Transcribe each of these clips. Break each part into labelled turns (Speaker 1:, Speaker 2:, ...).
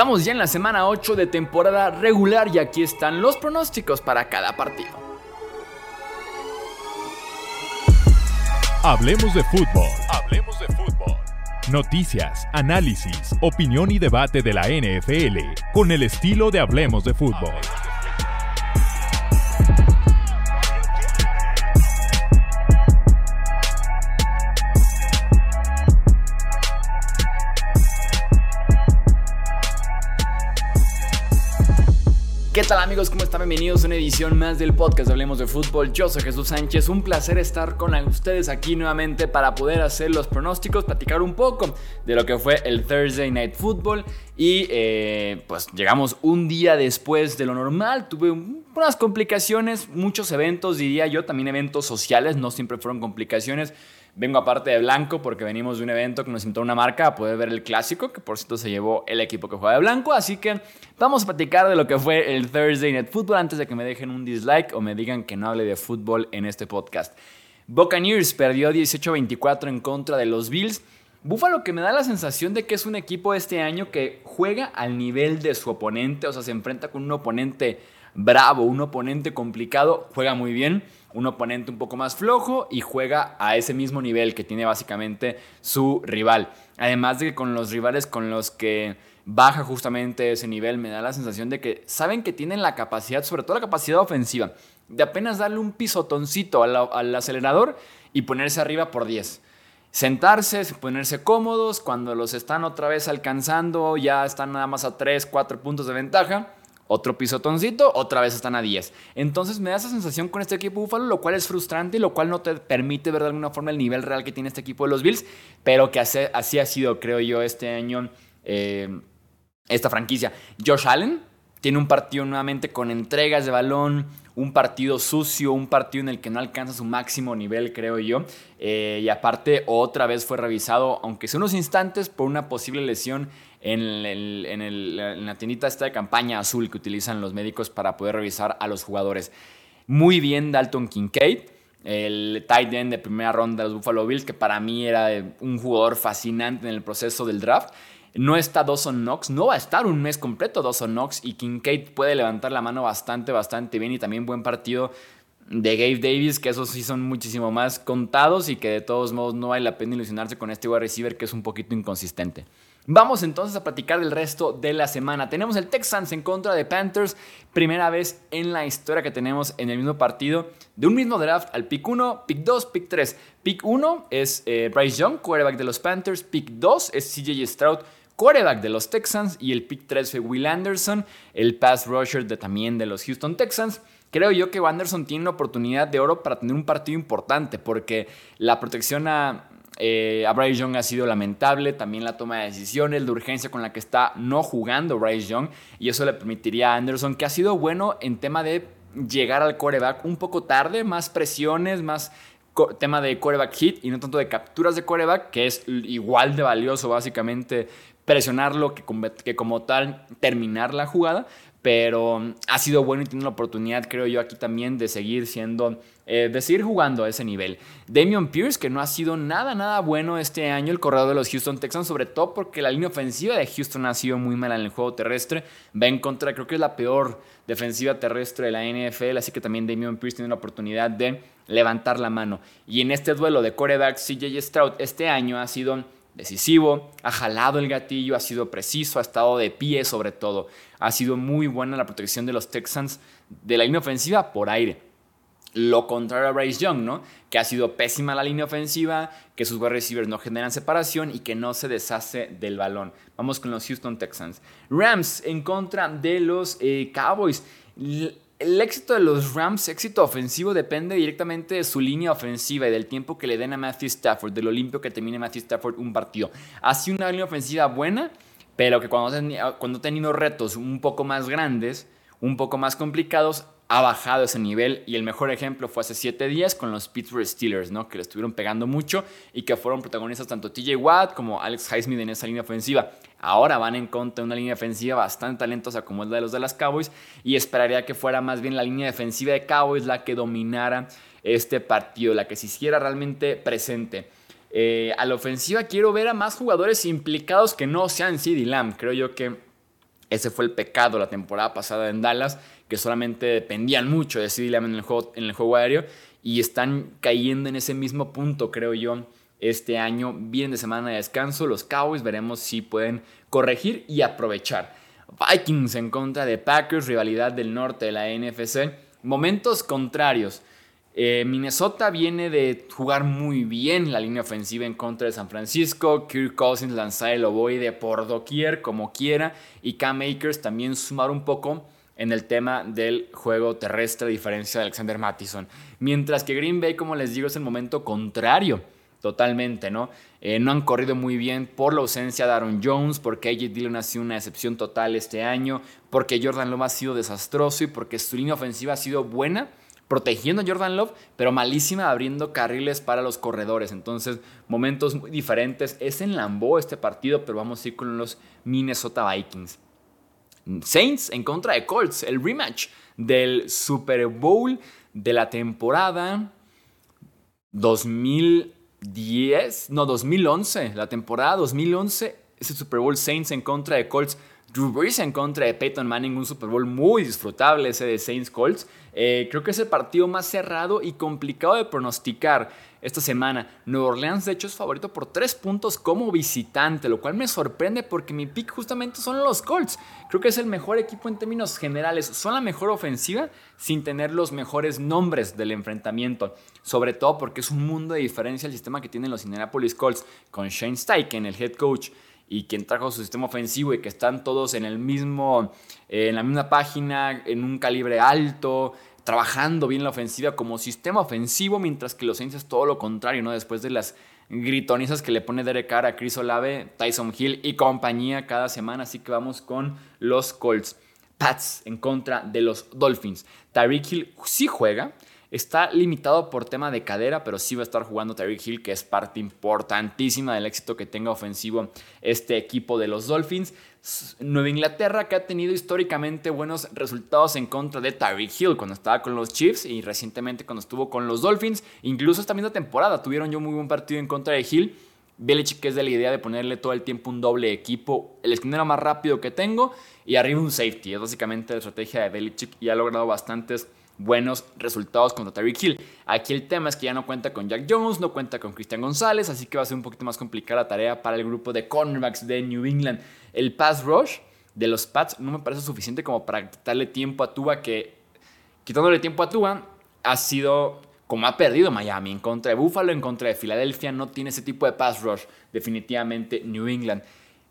Speaker 1: Estamos ya en la semana 8 de temporada regular y aquí están los pronósticos para cada partido.
Speaker 2: Hablemos de fútbol. Hablemos de fútbol. Noticias, análisis, opinión y debate de la NFL con el estilo de Hablemos de fútbol.
Speaker 1: ¿Qué tal amigos? ¿Cómo están? Bienvenidos a una edición más del podcast Hablemos de Fútbol. Yo soy Jesús Sánchez. Un placer estar con ustedes aquí nuevamente para poder hacer los pronósticos, platicar un poco de lo que fue el Thursday Night Football. Y eh, pues llegamos un día después de lo normal. Tuve unas complicaciones, muchos eventos, diría yo, también eventos sociales, no siempre fueron complicaciones. Vengo aparte de blanco porque venimos de un evento que nos invitó una marca a poder ver el clásico, que por cierto se llevó el equipo que juega de blanco. Así que vamos a platicar de lo que fue el Thursday Night Football antes de que me dejen un dislike o me digan que no hable de fútbol en este podcast. Buccaneers perdió 18-24 en contra de los Bills. Buffalo que me da la sensación de que es un equipo este año que juega al nivel de su oponente, o sea, se enfrenta con un oponente bravo, un oponente complicado, juega muy bien un oponente un poco más flojo y juega a ese mismo nivel que tiene básicamente su rival. Además de que con los rivales con los que baja justamente ese nivel, me da la sensación de que saben que tienen la capacidad, sobre todo la capacidad ofensiva, de apenas darle un pisotoncito al, al acelerador y ponerse arriba por 10 sentarse, ponerse cómodos, cuando los están otra vez alcanzando, ya están nada más a 3, 4 puntos de ventaja, otro pisotoncito, otra vez están a 10. Entonces me da esa sensación con este equipo Búfalo, lo cual es frustrante y lo cual no te permite ver de alguna forma el nivel real que tiene este equipo de los Bills, pero que así ha sido, creo yo, este año eh, esta franquicia. Josh Allen tiene un partido nuevamente con entregas de balón, un partido sucio, un partido en el que no alcanza su máximo nivel, creo yo. Eh, y aparte, otra vez fue revisado, aunque sea unos instantes, por una posible lesión en, la tiendita esta de campaña azul que utilizan los médicos para poder revisar a los jugadores. Muy bien Dalton Kincaid, el tight end de primera ronda de los Buffalo Bills, que para mí era un jugador fascinante en el proceso del draft. No está Dawson Knox, no va a estar un mes completo Dawson Knox y Kincaid puede levantar la mano bastante, bastante bien y también buen partido de Gabe Davis, que esos sí son muchísimo más contados y que de todos modos no vale la pena ilusionarse con este wide receiver que es un poquito inconsistente. Vamos entonces a platicar del resto de la semana. Tenemos el Texans en contra de Panthers. Primera vez en la historia que tenemos en el mismo partido de un mismo draft al pick 1, pick 2, pick 3. Pick 1 es eh, Bryce Young, quarterback de los Panthers. Pick 2 es CJ Stroud, quarterback de los Texans. Y el pick 3 fue Will Anderson, el pass rusher de, también de los Houston Texans. Creo yo que Anderson tiene una oportunidad de oro para tener un partido importante porque la protección a eh, a Bryce Young ha sido lamentable, también la toma de decisiones, la urgencia con la que está no jugando Bryce Young, y eso le permitiría a Anderson, que ha sido bueno en tema de llegar al coreback un poco tarde, más presiones, más tema de coreback hit y no tanto de capturas de coreback, que es igual de valioso básicamente presionarlo que que como tal terminar la jugada, pero ha sido bueno y tiene la oportunidad, creo yo, aquí también de seguir siendo, eh, de seguir jugando a ese nivel. Damian Pierce, que no ha sido nada, nada bueno este año, el corredor de los Houston Texans, sobre todo porque la línea ofensiva de Houston ha sido muy mala en el juego terrestre. Va en contra, creo que es la peor defensiva terrestre de la NFL, así que también Damian Pierce tiene la oportunidad de levantar la mano. Y en este duelo de coreback, CJ Stroud este año ha sido decisivo, ha jalado el gatillo, ha sido preciso, ha estado de pie sobre todo. Ha sido muy buena la protección de los Texans de la línea ofensiva por aire. Lo contrario a Bryce Young, ¿no? Que ha sido pésima la línea ofensiva, que sus wide receivers no generan separación y que no se deshace del balón. Vamos con los Houston Texans. Rams en contra de los eh, Cowboys el éxito de los Rams, éxito ofensivo, depende directamente de su línea ofensiva y del tiempo que le den a Matthew Stafford, de lo limpio que termine Matthew Stafford un partido. Sido una línea ofensiva buena, pero que cuando ha tenido retos un poco más grandes, un poco más complicados, ha bajado ese nivel y el mejor ejemplo fue hace siete días con los Pittsburgh Steelers, ¿no? que le estuvieron pegando mucho y que fueron protagonistas tanto TJ Watt como Alex Highsmith en esa línea ofensiva. Ahora van en contra de una línea ofensiva bastante talentosa como es la de los de las Cowboys y esperaría que fuera más bien la línea defensiva de Cowboys la que dominara este partido, la que se hiciera realmente presente. Eh, a la ofensiva quiero ver a más jugadores implicados que no sean CD Lamb. Creo yo que Ese fue el pecado la temporada pasada en Dallas, que solamente dependían mucho de CD Lamb en el juego, aéreo y están cayendo en ese mismo punto, creo yo, este año. Vienen de semana de descanso, los Cowboys veremos si pueden corregir y aprovechar. Vikings en contra de Packers, rivalidad del norte de la NFC. Momentos contrarios. Eh, Minnesota viene de jugar muy bien la línea ofensiva en contra de San Francisco. Kirk Cousins lanzar el ovoide por doquier, como quiera. Y Cam Akers también sumar un poco en el tema del juego terrestre, a diferencia de Alexander Mattison. Mientras que Green Bay, como les digo, es el momento contrario. Totalmente, ¿no? Eh, no han corrido muy bien por la ausencia de Aaron Jones, porque AJ Dillon ha sido una excepción total este año, porque Jordan Love ha sido desastroso y porque su línea ofensiva ha sido buena, protegiendo a Jordan Love, pero malísima abriendo carriles para los corredores. Entonces, momentos muy diferentes. Es en Lambeau este partido, pero vamos a ir con los Minnesota Vikings. Saints en contra de Colts, el rematch del Super Bowl de la temporada 2010, no, 2011, la temporada 2011, ese Super Bowl Saints en contra de Colts. Drew Brees en contra de Peyton Manning, un Super Bowl muy disfrutable ese de Saints Colts. Eh, creo que es el partido más cerrado y complicado de pronosticar esta semana. Nueva Orleans, de hecho, es favorito por tres puntos como visitante, lo cual me sorprende porque mi pick justamente son los Colts. Creo que es el mejor equipo en términos generales. Son la mejor ofensiva sin tener los mejores nombres del enfrentamiento. Sobre todo porque es un mundo de diferencia el sistema que tienen los Indianapolis Colts con Shane Steichen, el head coach y quien trajo su sistema ofensivo y que están todos en el mismo, eh, en la misma página, en un calibre alto, trabajando bien la ofensiva como sistema ofensivo, mientras que los Saints es todo lo contrario, ¿no? Después de las gritonizas que le pone Derek Carr a Chris Olave, Tyson Hill y compañía cada semana, así que vamos con los Colts. Pats en contra de los Dolphins. Tyreek Hill sí juega, Está limitado por tema de cadera, pero sí va a estar jugando Tyreek Hill, que es parte importantísima del éxito que tenga ofensivo este equipo de los Dolphins. Nueva Inglaterra, que ha tenido históricamente buenos resultados en contra de Tyreek Hill cuando estaba con los Chiefs y recientemente cuando estuvo con los Dolphins. Incluso esta misma temporada tuvieron yo muy buen partido en contra de Hill. Belichick es de la idea de ponerle todo el tiempo un doble equipo, el esquinero más rápido que tengo y arriba un safety. Es básicamente la estrategia de Belichick y ha logrado bastantes buenos resultados contra Tyreek Hill. Aquí el tema es que ya no cuenta con Jack Jones, no cuenta con Christian González, así que va a ser un poquito más complicada la tarea para el grupo de cornerbacks de New England. El pass rush de los Pats no me parece suficiente como para quitarle tiempo a Tua, que quitándole tiempo a Tua ha sido como ha perdido Miami en contra de Buffalo, en contra de Filadelfia, no tiene ese tipo de pass rush definitivamente New England.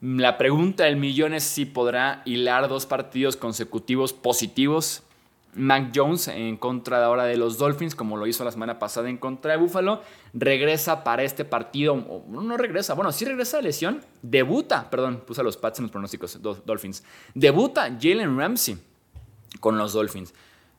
Speaker 1: La pregunta del millón es si podrá hilar dos partidos consecutivos positivos Mac Jones en contra de ahora de los Dolphins, como lo hizo la semana pasada en contra de Buffalo, regresa para este partido, no regresa, bueno, sí regresa de lesión, debuta, perdón, puse los Pats en los pronósticos, Dolphins, debuta Jalen Ramsey con los Dolphins.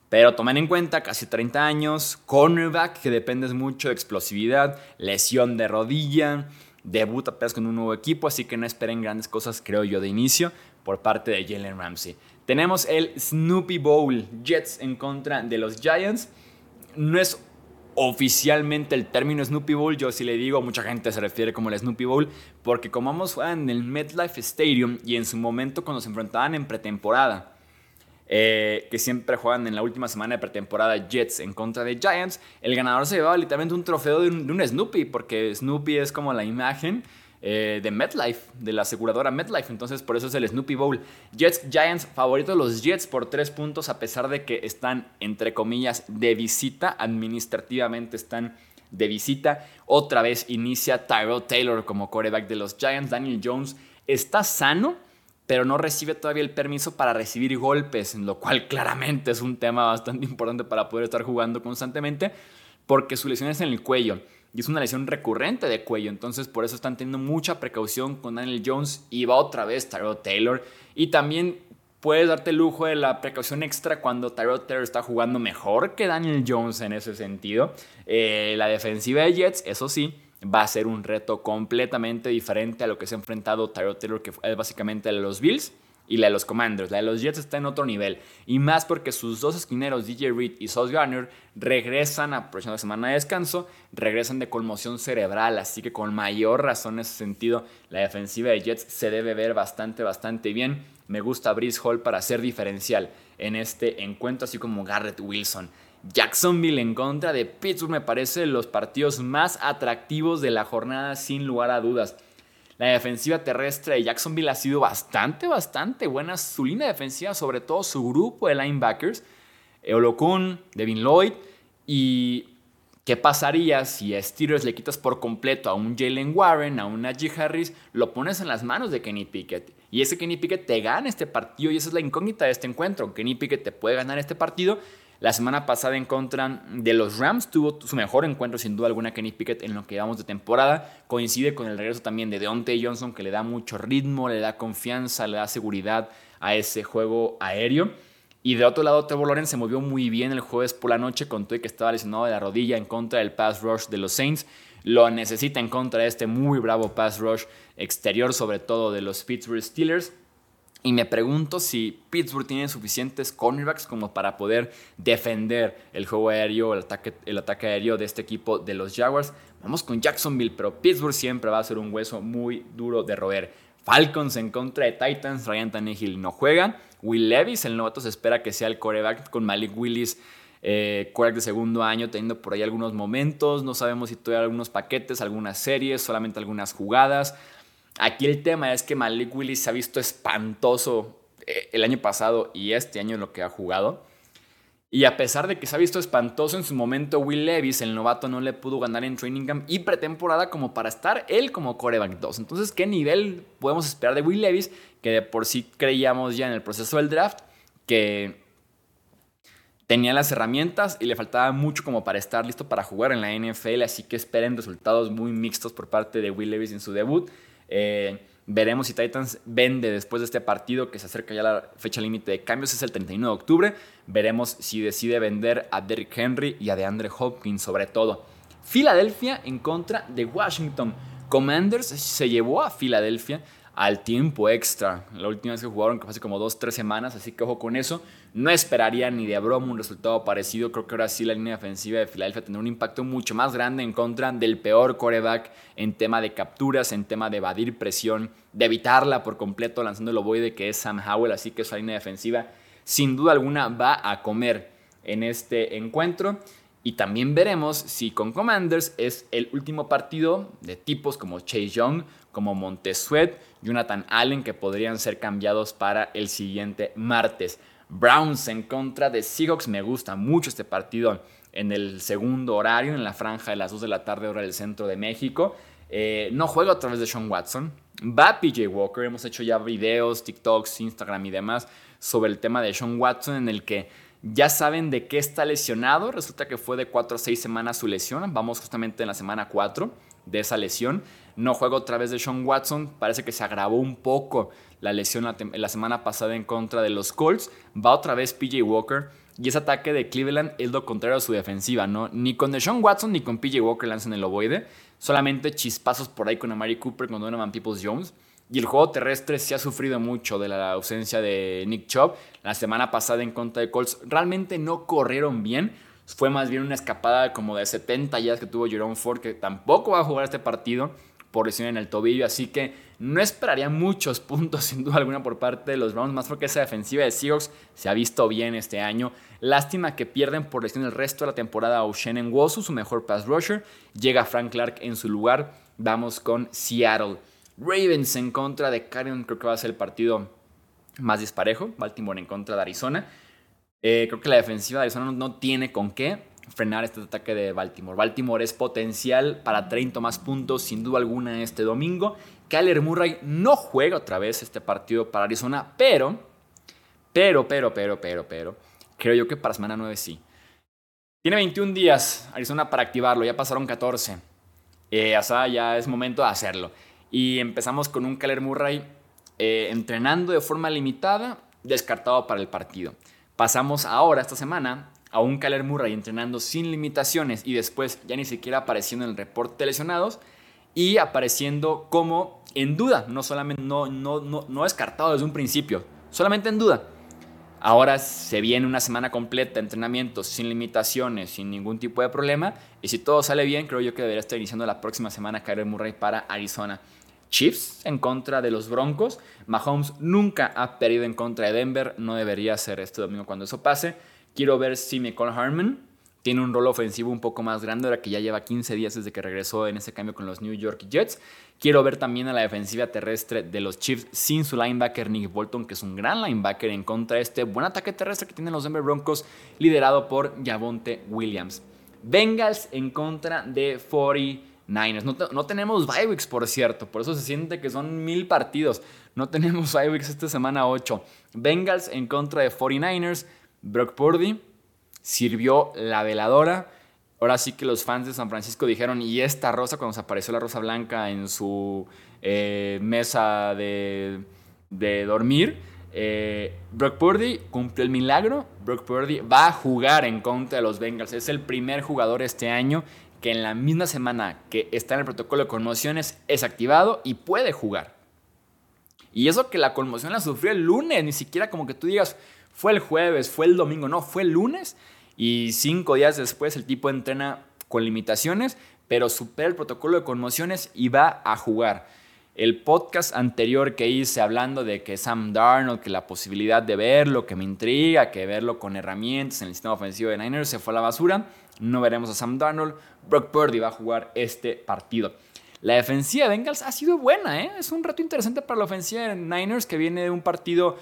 Speaker 1: Pero tomen en cuenta, casi 30 años, cornerback que dependes mucho de explosividad, lesión de rodilla, debuta apenas con un nuevo equipo, así que no esperen grandes cosas, creo yo, de inicio por parte de Jalen Ramsey. Tenemos el Snoopy Bowl, Jets en contra de los Giants. No es oficialmente el término Snoopy Bowl, yo sí le digo, mucha gente se refiere como el Snoopy Bowl, porque como vamos en el MetLife Stadium y en su momento cuando se enfrentaban en pretemporada, eh, que siempre juegan en la última semana de pretemporada Jets en contra de Giants, el ganador se llevaba literalmente un trofeo de de un Snoopy, porque Snoopy es como la imagen eh, de MetLife, de la aseguradora MetLife. Entonces, por eso es el Snoopy Bowl. Jets Giants, favorito de los Jets por tres puntos, a pesar de que están, entre comillas, de visita. Administrativamente están de visita. Otra vez inicia Tyrell Taylor como coreback de los Giants. Daniel Jones está sano, pero no recibe todavía el permiso para recibir golpes, lo cual claramente es un tema bastante importante para poder estar jugando constantemente, porque su lesión es en el cuello y es una lesión recurrente de cuello. Entonces, por eso están teniendo mucha precaución con Daniel Jones y va otra vez Tyrod Taylor. Y también puedes darte el lujo de la precaución extra cuando Tyrod Taylor está jugando mejor que Daniel Jones en ese sentido. Eh, la defensiva de Jets, eso sí, va a ser un reto completamente diferente a lo que se ha enfrentado Tyrod Taylor, que es básicamente de los Bills y la de los Commanders. La de los Jets está en otro nivel. Y más porque sus dos esquineros, DJ Reed y Sauce Garner, regresan a próxima semana de descanso, regresan de conmoción cerebral. Así que con mayor razón en ese sentido, la defensiva de Jets se debe ver bastante, bastante bien. Me gusta Brice Hall para ser diferencial en este encuentro, así como Garrett Wilson. Jacksonville en contra de Pittsburgh me parece los partidos más atractivos de la jornada sin lugar a dudas. La defensiva terrestre de Jacksonville ha sido bastante, bastante buena. Su línea defensiva, sobre todo su grupo de linebackers, Olokun, Devin Lloyd. ¿Y qué pasaría si a Steelers le quitas por completo a un Jalen Warren, a un Najee Harris, lo pones en las manos de Kenny Pickett? Y ese Kenny Pickett te gana este partido y esa es la incógnita de este encuentro. Kenny Pickett te puede ganar este partido la semana pasada en contra de los Rams tuvo su mejor encuentro sin duda alguna Kenny Pickett en lo que llevamos de temporada. Coincide con el regreso también de Deontay Johnson que le da mucho ritmo, le da confianza, le da seguridad a ese juego aéreo. Y de otro lado, Trevor Lawrence se movió muy bien el jueves por la noche con todo que estaba lesionado de la rodilla en contra del pass rush de los Saints. Lo necesita en contra de este muy bravo pass rush exterior, sobre todo de los Pittsburgh Steelers. Y me pregunto si Pittsburgh tiene suficientes cornerbacks como para poder defender el juego aéreo, el ataque, el ataque aéreo de este equipo de los Jaguars. Vamos con Jacksonville, pero Pittsburgh siempre va a ser un hueso muy duro de roer. Falcons en contra de Titans, Ryan Tannehill no juega. Will Levis, el novato, se espera que sea el coreback con Malik Willis, eh, de segundo año, teniendo por ahí algunos momentos. No sabemos si todavía algunos paquetes, algunas series, solamente algunas jugadas. Aquí el tema es que Malik Willis se ha visto espantoso eh, el año pasado y este año en lo que ha jugado. Y a pesar de que se ha visto espantoso en su momento, Will Levis, el novato, no le pudo ganar en Training Camp y pretemporada como para estar él como coreback 2. Entonces, ¿qué nivel podemos esperar de Will Levis? Que de por sí creíamos ya en el proceso del draft que tenía las herramientas y le faltaba mucho como para estar listo para jugar en la NFL. Así que esperen resultados muy mixtos por parte de Will Levis en su debut. Eh, veremos si Titans vende después de este partido que se acerca ya la fecha límite de cambios, es el 31 de octubre. Veremos si decide vender a Derrick Henry y a DeAndre Hopkins sobre todo. Filadelfia en contra de Washington. Commanders se llevó a Filadelfia al tiempo extra. La última vez que jugaron, que fue hace como dos, tres semanas, así que ojo con eso. No esperaría ni de broma un resultado parecido. Creo que ahora sí la línea defensiva de Filadelfia tendrá un impacto mucho más grande en contra del peor coreback en tema de capturas, en tema de evadir presión, de evitarla por completo lanzando el ovoide que es Sam Howell. Así que esa línea defensiva sin duda alguna va a comer en este encuentro. Y también veremos si con Commanders es el último partido de tipos como Chase Young, como Montesuet, Jonathan Allen, que podrían ser cambiados para el siguiente martes. Browns en contra de Seahawks. Me gusta mucho este partido en el segundo horario, en la franja de las 2 de la tarde, hora del centro de México. Eh, no juega a través de Sean Watson. Va PJ Walker. Hemos hecho ya videos, TikToks, Instagram y demás sobre el tema de Sean Watson en el que ya saben de qué está lesionado. Resulta que fue de 4 a 6 semanas su lesión. Vamos justamente en la semana 4 de esa lesión. No juega otra vez de Sean Watson. Parece que se agravó un poco la lesión la, semana pasada en contra de los Colts. Va otra vez PJ Walker. Y ese ataque de Cleveland es lo contrario a su defensiva, ¿no? Ni con Deshaun Watson ni con PJ Walker lanzan el ovoide. Solamente chispazos por ahí con Amari Cooper, con Donovan Peoples Jones. Y el juego terrestre se ha sufrido mucho de la ausencia de Nick Chubb. La semana pasada en contra de Colts realmente no corrieron bien. Fue más bien una escapada como de 70 yardas que tuvo Jerome Ford, que tampoco va a jugar este partido por lesión en el tobillo. Así que no esperaría muchos puntos, sin duda alguna, por parte de los Browns, más porque esa defensiva de Seahawks se ha visto bien este año. Lástima que pierden por lesión el resto de la temporada a Ocean Wosu, su mejor pass rusher. Llega Frank Clark en su lugar. Vamos con Seattle. Ravens en contra de Karen, creo que va a ser el partido más disparejo. Baltimore en contra de Arizona. Eh, creo que la defensiva de Arizona no, tiene con qué frenar este ataque de Baltimore. Baltimore es potencial para 30 más puntos, sin duda alguna, este domingo. Kyler Murray no juega otra vez este partido para Arizona, pero, pero, pero, pero, pero, pero, creo yo que para semana 9 sí. Tiene 21 días Arizona para activarlo, ya pasaron 14. Eh, ya es momento de hacerlo. Y empezamos con un Kyler Murray eh, entrenando de forma limitada, descartado para el partido. Pasamos ahora, esta semana, a un Kyler Murray entrenando sin limitaciones y después ya ni siquiera apareciendo en el reporte de lesionados y apareciendo como en duda, no solamente no, no, no, no descartado desde un principio, solamente en duda. Ahora se viene una semana completa de entrenamiento sin limitaciones, sin ningún tipo de problema. Y si todo sale bien, creo yo que debería estar iniciando la próxima semana Kyler Murray para Arizona. Chiefs en contra de los Broncos. Mahomes nunca ha perdido en contra de Denver. No debería ser este domingo cuando eso pase. Quiero ver si Michael Harmon tiene un rol ofensivo un poco más grande ahora que ya lleva 15 días desde que regresó en ese cambio con los New York Jets. Quiero ver también a la defensiva terrestre de los Chiefs sin su linebacker Nick Bolton, que es un gran linebacker en contra de este buen ataque terrestre que tienen los Denver Broncos, liderado por Javonte Williams. Bengals en contra de 49ers. No, no tenemos bye por cierto, por eso se siente que son mil partidos. No tenemos bye esta semana 8. Bengals en contra de 49ers. Brock Purdy sirvió la veladora. Ahora sí que los fans de San Francisco dijeron, y esta rosa, cuando se apareció la rosa blanca en su eh, mesa de, dormir, eh, Brock Purdy cumplió el milagro. Brock Purdy va a jugar en contra de los Bengals. Es el primer jugador este año que en la misma semana que está en el protocolo de conmociones es activado y puede jugar. Y eso que la conmoción la sufrió el lunes, ni siquiera como que tú digas, fue el jueves, fue el domingo, no, fue el lunes y cinco días después el tipo entrena con limitaciones, pero supera el protocolo de conmociones y va a jugar. El podcast anterior que hice hablando de que Sam Darnold, que la posibilidad de verlo, que me intriga, que verlo con herramientas en el sistema ofensivo de Niners se fue a la basura. No veremos a Sam Darnold. Brock Purdy va a jugar este partido. La defensiva de Bengals ha sido buena, ¿eh? es un reto interesante para la ofensiva de Niners que viene de un partido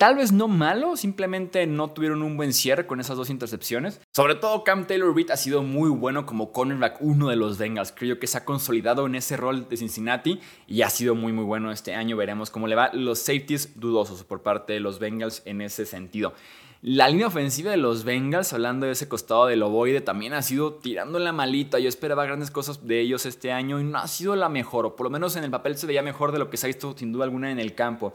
Speaker 1: Tal vez no malo, simplemente no tuvieron un buen cierre con esas dos intercepciones. Sobre todo Cam Taylor Reed ha sido muy bueno como cornerback uno de los Bengals. Creo que se ha consolidado en ese rol de Cincinnati y ha sido muy muy bueno este año. Veremos cómo le va. Los safeties dudosos por parte de los Bengals en ese sentido. La línea ofensiva de los Bengals, hablando de ese costado del ovoide, también ha sido tirando la malita. Yo esperaba grandes cosas de ellos este año y no ha sido la mejor, o por lo menos en el papel se veía mejor de lo que se ha visto sin duda alguna en el campo.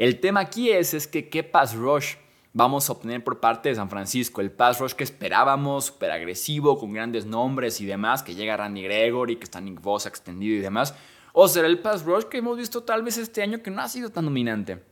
Speaker 1: El tema aquí es, es que qué pass rush vamos a obtener por parte de San Francisco. El pass rush que esperábamos, súper agresivo, con grandes nombres y demás, que llega Randy Gregory, que está Nick Bosa extendido y demás. O será el pass rush que hemos visto tal vez este año que no ha sido tan dominante.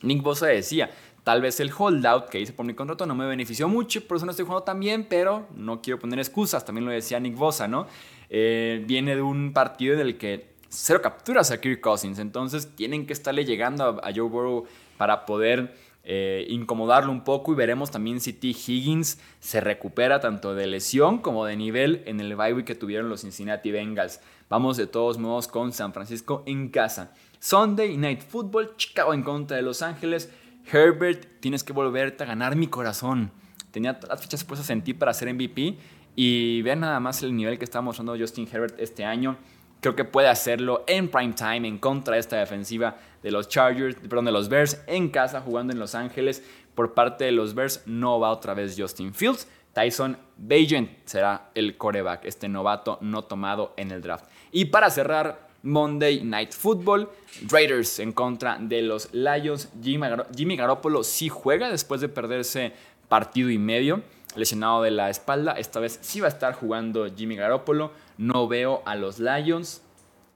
Speaker 1: Nick Bosa decía, tal vez el holdout que hice por mi contrato no me benefició mucho, por eso no estoy jugando tan bien, pero no quiero poner excusas, también lo decía Nick Bosa, ¿no? Eh, viene de un partido en el que cero capturas a Kirk Cousins. Entonces tienen que estarle llegando a, Joe Burrow para poder eh, incomodarlo un poco y veremos también si T. Higgins se recupera tanto de lesión como de nivel en el bye week que tuvieron los Cincinnati Bengals. Vamos de todos modos con San Francisco en casa. Sunday Night Football, Chicago en contra de Los Ángeles. Herbert, tienes que volverte a ganar mi corazón. Tenía todas las fichas puestas en ti para ser MVP y vean nada más el nivel que está mostrando Justin Herbert este año creo que puede hacerlo en prime time en contra de esta defensiva de los Chargers, perdón, de los Bears en casa jugando en Los Ángeles. Por parte de los Bears no va otra vez Justin Fields. Tyson Bagent será el coreback, este novato no tomado en el draft. Y para cerrar, Monday Night Football, Raiders en contra de los Lions. Jimmy, Garoppolo sí juega después de perderse partido y medio lesionado de la espalda. Esta vez sí va a estar jugando Jimmy Garoppolo no veo a los Lions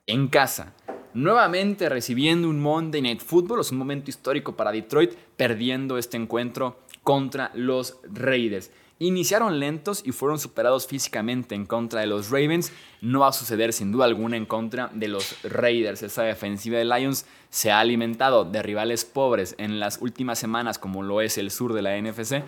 Speaker 1: en casa. Nuevamente recibiendo un Monday Night Football, es un momento histórico para Detroit, perdiendo este encuentro contra los Raiders. Iniciaron lentos y fueron superados físicamente en contra de los Ravens. No va a suceder sin duda alguna en contra de los Raiders. Esa defensiva de Lions se ha alimentado de rivales pobres en las últimas semanas, como lo es el sur de la NFC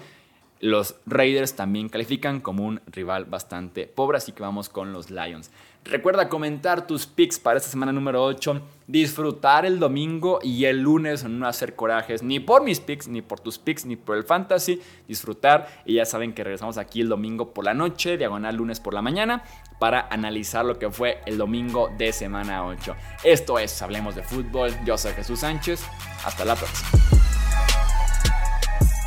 Speaker 1: los Raiders también califican como un rival bastante pobre, así que vamos con los Lions. Recuerda comentar tus picks para esta semana número 8, disfrutar el domingo y el lunes no hacer corajes ni por mis picks, ni por tus picks, ni por el fantasy, disfrutar y ya saben que regresamos aquí el domingo por la noche, diagonal lunes por la mañana, para analizar lo que fue el domingo de semana 8. Esto es Hablemos de Fútbol, yo soy Jesús Sánchez, hasta la próxima.